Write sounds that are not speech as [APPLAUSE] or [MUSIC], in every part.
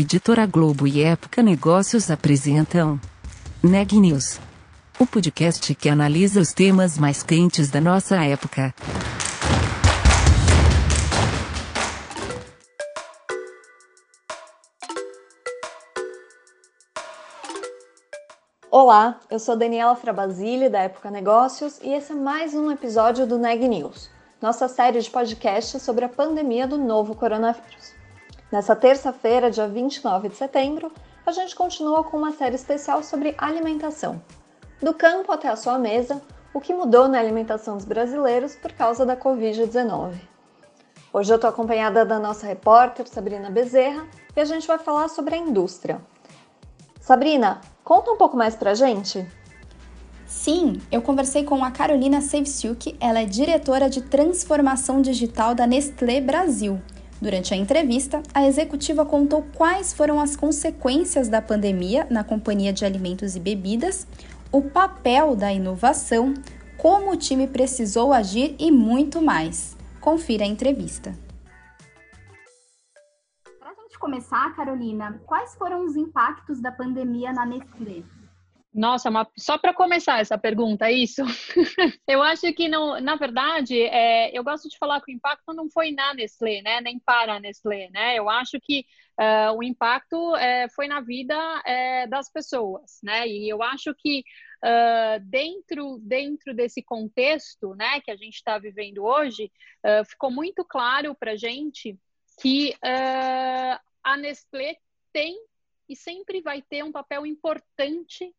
Editora Globo e Época Negócios apresentam Neg News, o podcast que analisa os temas mais quentes da nossa época. Olá, eu sou Daniela Frabasile da Época Negócios e esse é mais um episódio do Neg News, nossa série de podcasts sobre a pandemia do novo coronavírus. Nessa terça-feira, dia 29 de setembro, a gente continua com uma série especial sobre alimentação. Do campo até a sua mesa, o que mudou na alimentação dos brasileiros por causa da Covid-19. Hoje eu estou acompanhada da nossa repórter Sabrina Bezerra e a gente vai falar sobre a indústria. Sabrina, conta um pouco mais pra gente. Sim, eu conversei com a Carolina Sevciuk, ela é diretora de transformação digital da Nestlé Brasil. Durante a entrevista, a executiva contou quais foram as consequências da pandemia na companhia de alimentos e bebidas, o papel da inovação, como o time precisou agir e muito mais. Confira a entrevista. Para a gente começar, Carolina, quais foram os impactos da pandemia na Nestlé? Nossa, uma, só para começar essa pergunta, é isso? [LAUGHS] eu acho que, não, na verdade, é, eu gosto de falar que o impacto não foi na Nestlé, né? nem para a Nestlé. Né? Eu acho que uh, o impacto é, foi na vida é, das pessoas. Né? E eu acho que uh, dentro, dentro desse contexto né, que a gente está vivendo hoje, uh, ficou muito claro para a gente que a Nestlé tem e sempre vai ter um papel importante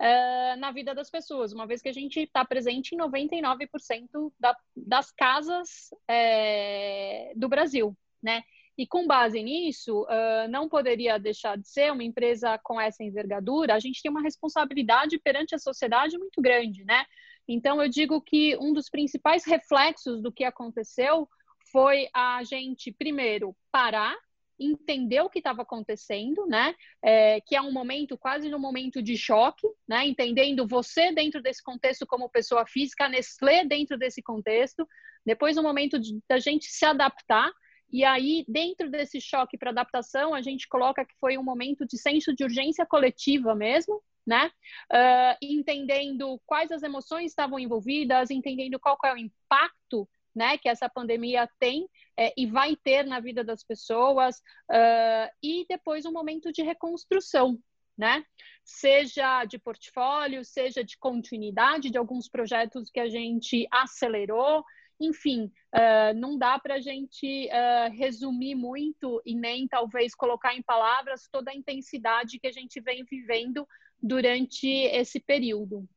uh, na vida das pessoas, uma vez que a gente está presente em 99% da, das casas é, do Brasil, né? E com base nisso, uh, não poderia deixar de ser uma empresa com essa envergadura. A gente tem uma responsabilidade perante a sociedade muito grande, né? Então, eu digo que um dos principais reflexos do que aconteceu foi a gente, primeiro, parar entender o que estava acontecendo, né? É, que é um momento quase no momento de choque, né? Entendendo você dentro desse contexto como pessoa física, a Nestlé dentro desse contexto, depois um momento da gente se adaptar. E aí, dentro desse choque para adaptação, a gente coloca que foi um momento de senso de urgência coletiva mesmo, né? Uh, entendendo quais as emoções estavam envolvidas, entendendo qual é o impacto né, que essa pandemia tem é, e vai ter na vida das pessoas, uh, e depois um momento de reconstrução, né? Seja de portfólio, seja de continuidade de alguns projetos que a gente acelerou, enfim, uh, não dá para a gente uh, resumir muito e nem talvez colocar em palavras toda a intensidade que a gente vem vivendo durante esse período.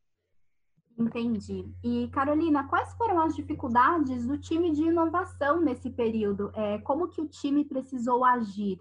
Entendi. E Carolina, quais foram as dificuldades do time de inovação nesse período? É, como que o time precisou agir?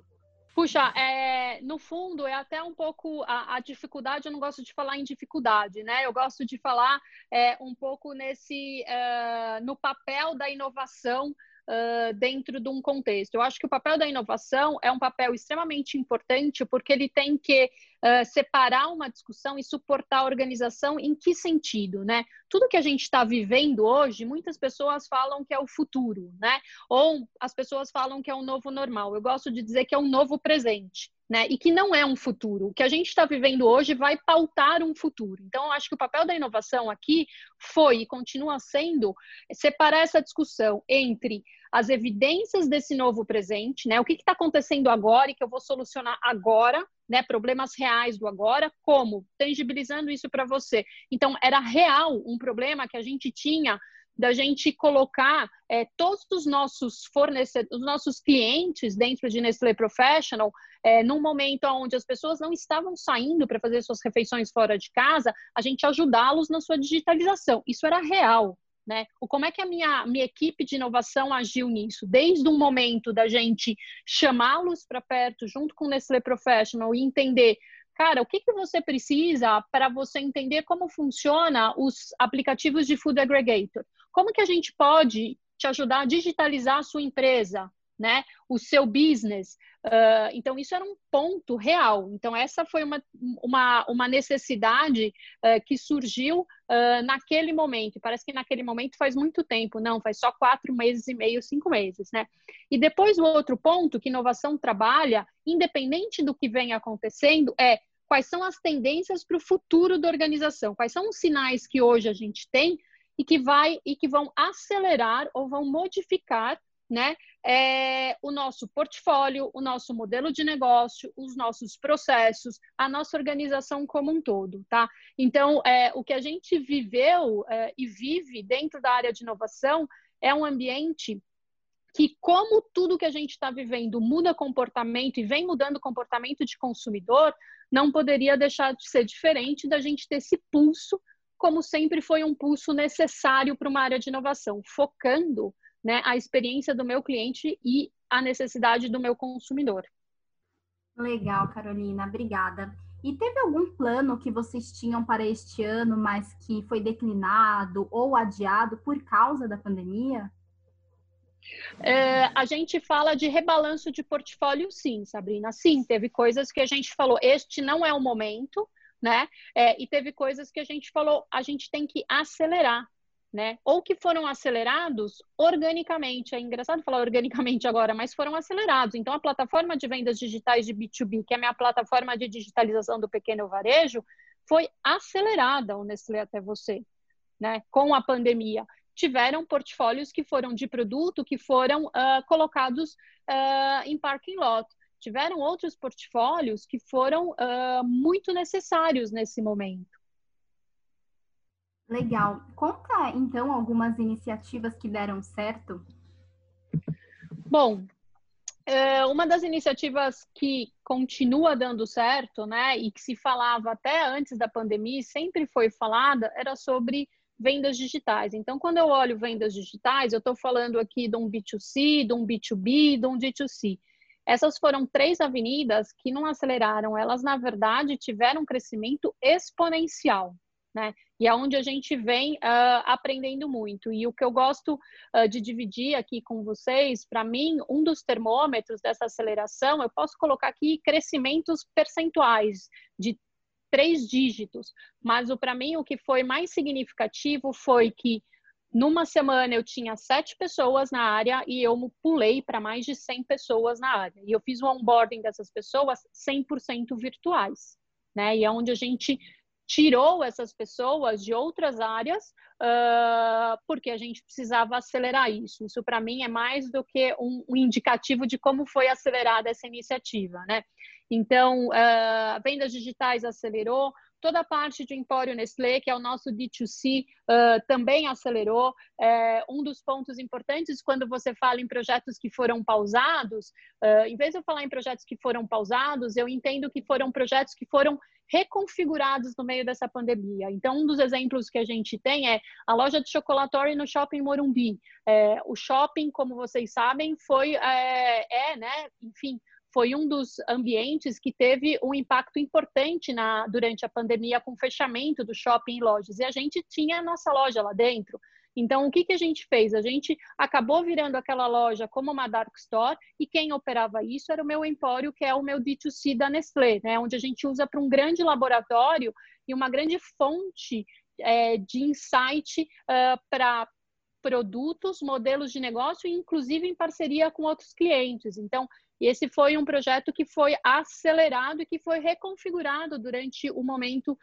Puxa, é, no fundo é até um pouco a, a, dificuldade. Eu não gosto de falar em dificuldade, né? Eu gosto de falar é, um pouco nesse uh, no papel da inovação uh, dentro de um contexto. Eu acho que o papel da inovação é um papel extremamente importante porque ele tem que uh, separar uma discussão e suportar a organização em que sentido, né? Tudo que a gente está vivendo hoje, muitas pessoas falam que é o futuro, né? Ou as pessoas falam que é o novo normal. Eu gosto de dizer que é um novo presente né? E que não é um futuro. O que a gente está vivendo hoje vai pautar um futuro. Então, eu acho que o papel da inovação aqui foi e continua sendo separar essa discussão entre as evidências desse novo presente, né? O que está acontecendo agora e que eu vou solucionar agora, né? Problemas reais do agora, como tangibilizando isso para você. Então, era real um problema que a gente tinha da gente colocar é, todos os nossos fornecedores, os nossos clientes dentro de Nestlé Professional, é, num momento onde as pessoas não estavam saindo para fazer suas refeições fora de casa, a gente ajudá-los na sua digitalização. Isso era real. Né? O como é que a minha, minha equipe de inovação agiu nisso? Desde um momento da gente chamá-los para perto, junto com o Nestlé Professional, e entender cara, o que, que você precisa para você entender como funciona os aplicativos de Food Aggregator? Como que a gente pode te ajudar a digitalizar a sua empresa? né? O seu business. Uh, então, isso era um ponto real. Então, essa foi uma, uma, uma necessidade uh, que surgiu uh, naquele momento. Parece que naquele momento faz muito tempo, não, faz só quatro meses e meio, cinco meses, né? E depois, o outro ponto que inovação trabalha, independente do que vem acontecendo, é quais são as tendências para o futuro da organização, quais são os sinais que hoje a gente tem e que vai e que vão acelerar ou vão modificar né, é, o nosso portfólio, o nosso modelo de negócio, os nossos processos, a nossa organização como um todo, tá? Então, é, o que a gente viveu é, e vive dentro da área de inovação é um ambiente que, como tudo que a gente está vivendo muda comportamento e vem mudando comportamento de consumidor, não poderia deixar de ser diferente da gente ter esse pulso, como sempre foi um pulso necessário para uma área de inovação, focando né, a experiência do meu cliente e a necessidade do meu consumidor. Legal, Carolina, obrigada. E teve algum plano que vocês tinham para este ano, mas que foi declinado ou adiado por causa da pandemia? É, a gente fala de rebalanço de portfólio, sim, Sabrina. Sim, teve coisas que a gente falou, este não é o momento, né? É, e teve coisas que a gente falou, a gente tem que acelerar né? Ou que foram acelerados organicamente. É engraçado falar organicamente agora, mas foram acelerados. Então, a plataforma de vendas digitais de B2B, que é a minha plataforma de digitalização do pequeno varejo, foi acelerada, o Nestlé até você, né? Com a pandemia. Tiveram portfólios que foram de produto que foram uh, colocados uh, em parking lot. Tiveram outros portfólios que foram uh, muito necessários nesse momento. Legal. Conta então algumas iniciativas que deram certo. Bom, é, uma das iniciativas que continua dando certo, né, e que se falava até antes da pandemia, e sempre foi falada, era sobre vendas digitais. Então, quando eu olho vendas digitais, eu estou falando aqui de um B2C, de um B2B, de um D2C. Essas foram três avenidas que não aceleraram, elas, na verdade, tiveram um crescimento exponencial né? E é onde a gente vem uh, aprendendo muito. E o que eu gosto uh, de dividir aqui com vocês, para mim, um dos termômetros dessa aceleração, eu posso colocar aqui crescimentos percentuais de três dígitos. Mas para mim, o que foi mais significativo foi que numa semana eu tinha sete pessoas na área e eu pulei para mais de 100 pessoas na área. E eu fiz o onboarding dessas pessoas 100% virtuais. Né? E é onde a gente tirou essas pessoas de outras áreas uh, porque a gente precisava acelerar isso. Isso para mim é mais do que um, um, indicativo de como foi acelerada essa iniciativa, né? Então, uh, vendas digitais acelerou, toda a parte de Empório Nestlé, que é o nosso D2C, uh, também acelerou. É, um dos pontos importantes quando você fala em projetos que foram pausados, uh, em vez de eu falar em projetos que foram pausados, eu entendo que foram projetos que foram reconfigurados no meio dessa pandemia. Então, um dos exemplos que a gente tem é a loja de chocolatório no Shopping Morumbi. É, o shopping, como vocês sabem, foi, é, é né, enfim, foi um dos ambientes que teve um impacto importante na, durante a pandemia com o fechamento do shopping e lojas. E a gente tinha a nossa loja lá dentro. Então, o que, que a gente fez? A gente acabou virando aquela loja como uma dark store e quem operava isso era o meu empório, que é o meu D2C da Nestlé, né? onde a gente usa para um grande laboratório e uma grande fonte é, de insight uh, para produtos, modelos de negócio, inclusive em parceria com outros clientes. Então, esse foi um projeto que foi acelerado e que foi reconfigurado durante o momento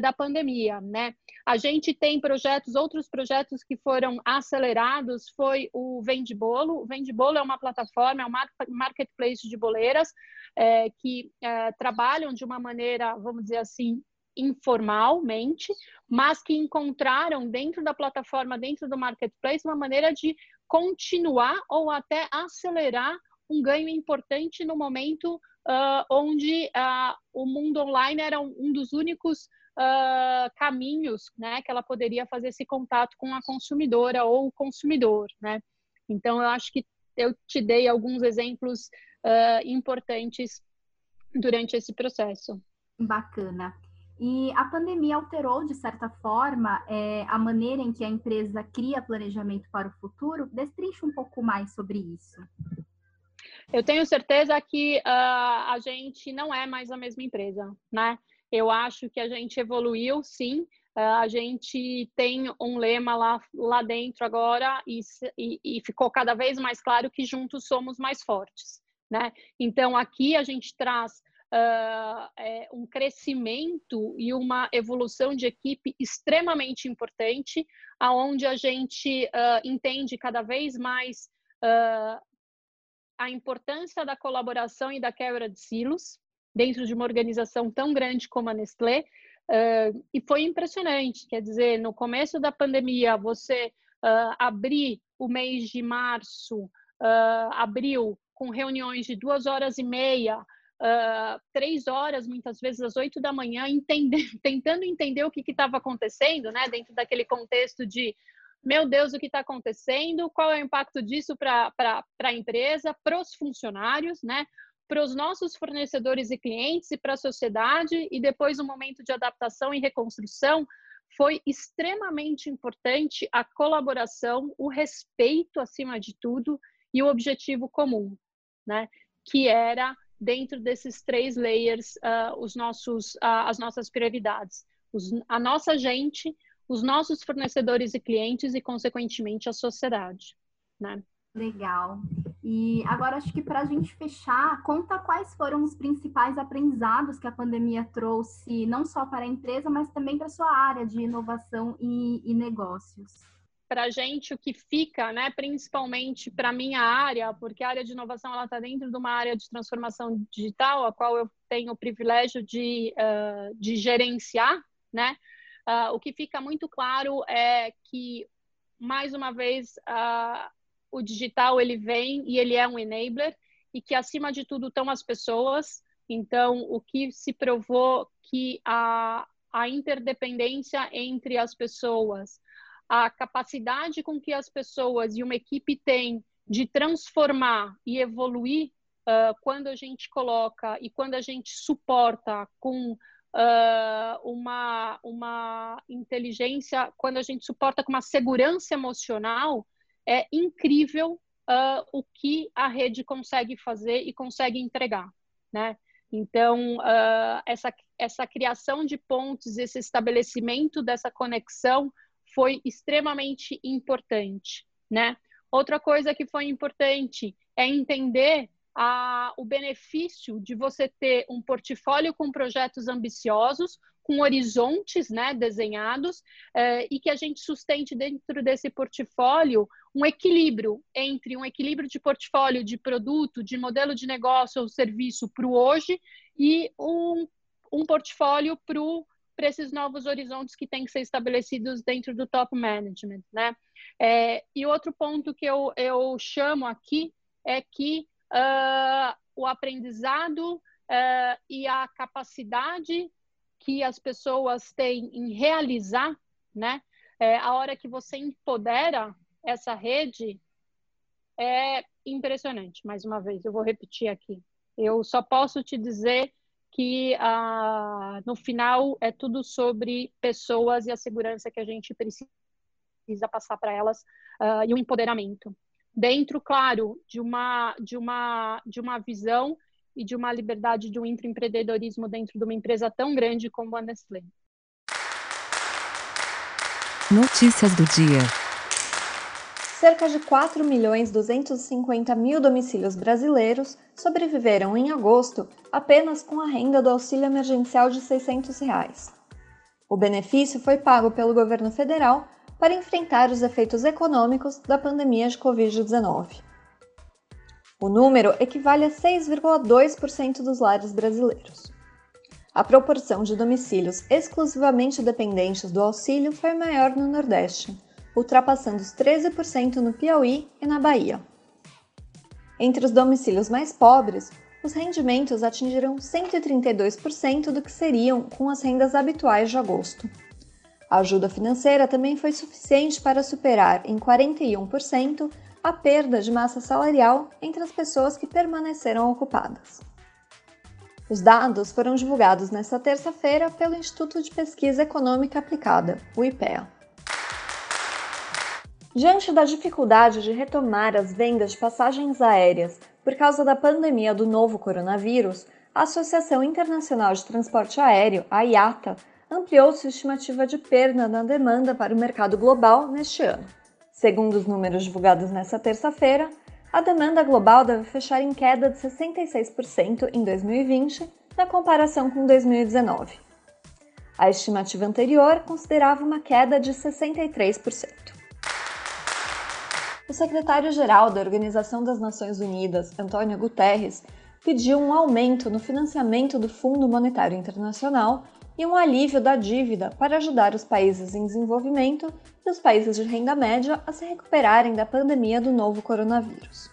da pandemia, né? A gente tem projetos, outros projetos que foram acelerados, foi o Vende Bolo. O Vende Bolo é uma plataforma, é um marketplace de boleiras é, que é, trabalham de uma maneira, vamos dizer assim, informalmente, mas que encontraram dentro da plataforma, dentro do marketplace, uma maneira de continuar ou até acelerar um ganho importante no momento uh, onde uh, o mundo online era um dos únicos uh, caminhos né, que ela poderia fazer esse contato com a consumidora ou o consumidor. Né? Então, eu acho que eu te dei alguns exemplos importantes durante esse processo. Bacana. E a pandemia alterou, de certa forma, é, a maneira em que a empresa cria planejamento para o futuro? Destrinche um pouco mais sobre isso. Eu tenho certeza que uh, a gente não é mais a mesma empresa, né? Eu acho que a gente evoluiu, sim. Uh, a gente tem um lema lá, lá dentro agora e, e, e ficou cada vez mais claro que juntos somos mais fortes, né? Então, aqui a gente traz uh, é, um crescimento e uma evolução de equipe extremamente importante, aonde a gente uh, entende cada vez mais uh, a importância da colaboração e da quebra de silos dentro de uma organização tão grande como a Nestlé. e foi impressionante, quer dizer, no começo da pandemia, você abrir o mês de março, abril, com reuniões de duas horas e meia, uh, três horas, muitas vezes às oito da manhã, [LAUGHS] tentando entender o que estava acontecendo, né, dentro daquele contexto de meu Deus, o que está acontecendo, qual é o impacto disso para a empresa, para os funcionários, né? para os nossos fornecedores e clientes e para a sociedade, e depois um momento de adaptação e reconstrução, foi extremamente importante a colaboração, o respeito acima de tudo e o objetivo comum, né? que era dentro desses três layers uh, os nossos, uh, as nossas prioridades. Os, a nossa gente, os nossos fornecedores e clientes e, consequentemente, a sociedade. Né? Legal. E agora acho que para a gente fechar, conta quais foram os principais aprendizados que a pandemia trouxe, não só para a empresa, mas também para a sua área de inovação e, e negócios para a gente o que fica, né, principalmente para a minha área, porque a área de inovação ela está dentro de uma área de transformação digital, a qual eu tenho o privilégio de, uh, de gerenciar, né? Uh, o que fica muito claro é que, mais uma vez, uh, o digital ele vem e ele é um enabler e que, acima de tudo, estão as pessoas. Então, o que se provou que a, a interdependência entre as pessoas, a capacidade com que as pessoas e uma equipe têm de transformar e evoluir uh, quando a gente coloca e quando a gente suporta com uh, uma, uma inteligência, quando a gente suporta com uma segurança emocional, é incrível uh, o que a rede consegue fazer e consegue entregar, né? Então, essa, essa criação de pontes, esse estabelecimento dessa conexão foi extremamente importante, né? Outra coisa que foi importante é entender a, o benefício de você ter um portfólio com projetos ambiciosos, com horizontes né, desenhados, eh, e que a gente sustente dentro desse portfólio um equilíbrio entre um equilíbrio de portfólio de produto, de modelo de negócio ou serviço para o hoje e um, um portfólio para esses novos horizontes que têm que ser estabelecidos dentro do top management, né? É, e outro ponto que eu, eu chamo aqui é que uh, o aprendizado uh, e a capacidade que as pessoas têm em realizar, né? É, a hora que você empodera essa rede é impressionante. Mais uma vez, eu vou repetir aqui. Eu só posso te dizer que ah, no final é tudo sobre pessoas e a segurança que a gente precisa passar para elas e o empoderamento dentro, claro, de uma de uma de uma visão e de uma liberdade de um empreendedorismo dentro de uma empresa tão grande como a Nestlé. Notícias do dia. Cerca de 4 milhões 250 mil domicílios brasileiros sobreviveram em agosto apenas com a renda do auxílio emergencial de 600 reais. O benefício foi pago pelo governo federal para enfrentar os efeitos econômicos da pandemia de Covid-19. O número equivale a 6,2% dos lares brasileiros. A proporção de domicílios exclusivamente dependentes do auxílio foi maior no Nordeste, ultrapassando os 13% no Piauí e na Bahia. Entre os domicílios mais pobres, os rendimentos atingiram 132% do que seriam com as rendas habituais de agosto. A ajuda financeira também foi suficiente para superar em 41% a perda de massa salarial entre as pessoas que permaneceram ocupadas. Os dados foram divulgados nesta terça-feira pelo Instituto de Pesquisa Econômica Aplicada, o IPEA. Diante da dificuldade de retomar as vendas de passagens aéreas Por causa da pandemia do novo coronavírus, a Associação Internacional de Transporte Aéreo, a IATA, ampliou sua estimativa de perda na demanda para o mercado global neste ano. Segundo os números divulgados nesta terça-feira, a demanda global deve fechar em queda de 66% em 2020, na comparação com 2019. A estimativa anterior considerava uma queda de 63%. O secretário-geral da Organização das Nações Unidas, Antônio Guterres, pediu um aumento no financiamento do Fundo Monetário Internacional e um alívio da dívida para ajudar os países em desenvolvimento e os países de renda média a se recuperarem da pandemia do novo coronavírus.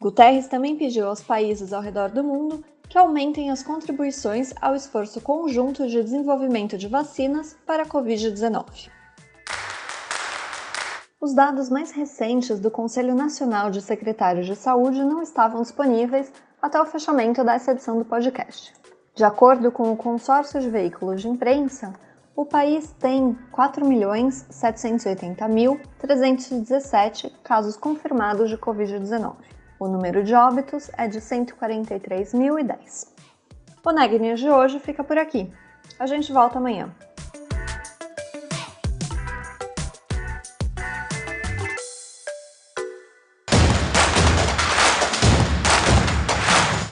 Guterres também pediu aos países ao redor do mundo que aumentem as contribuições ao esforço conjunto de desenvolvimento de vacinas para a Covid-19. Os dados mais recentes do Conselho Nacional de Secretários de Saúde não estavam disponíveis até o fechamento dessa edição do podcast. De acordo com o consórcio de veículos de imprensa, o país tem 4.780.317 casos confirmados de Covid-19. O número de óbitos é de 143.010. O Neg News de hoje fica por aqui. A gente volta amanhã.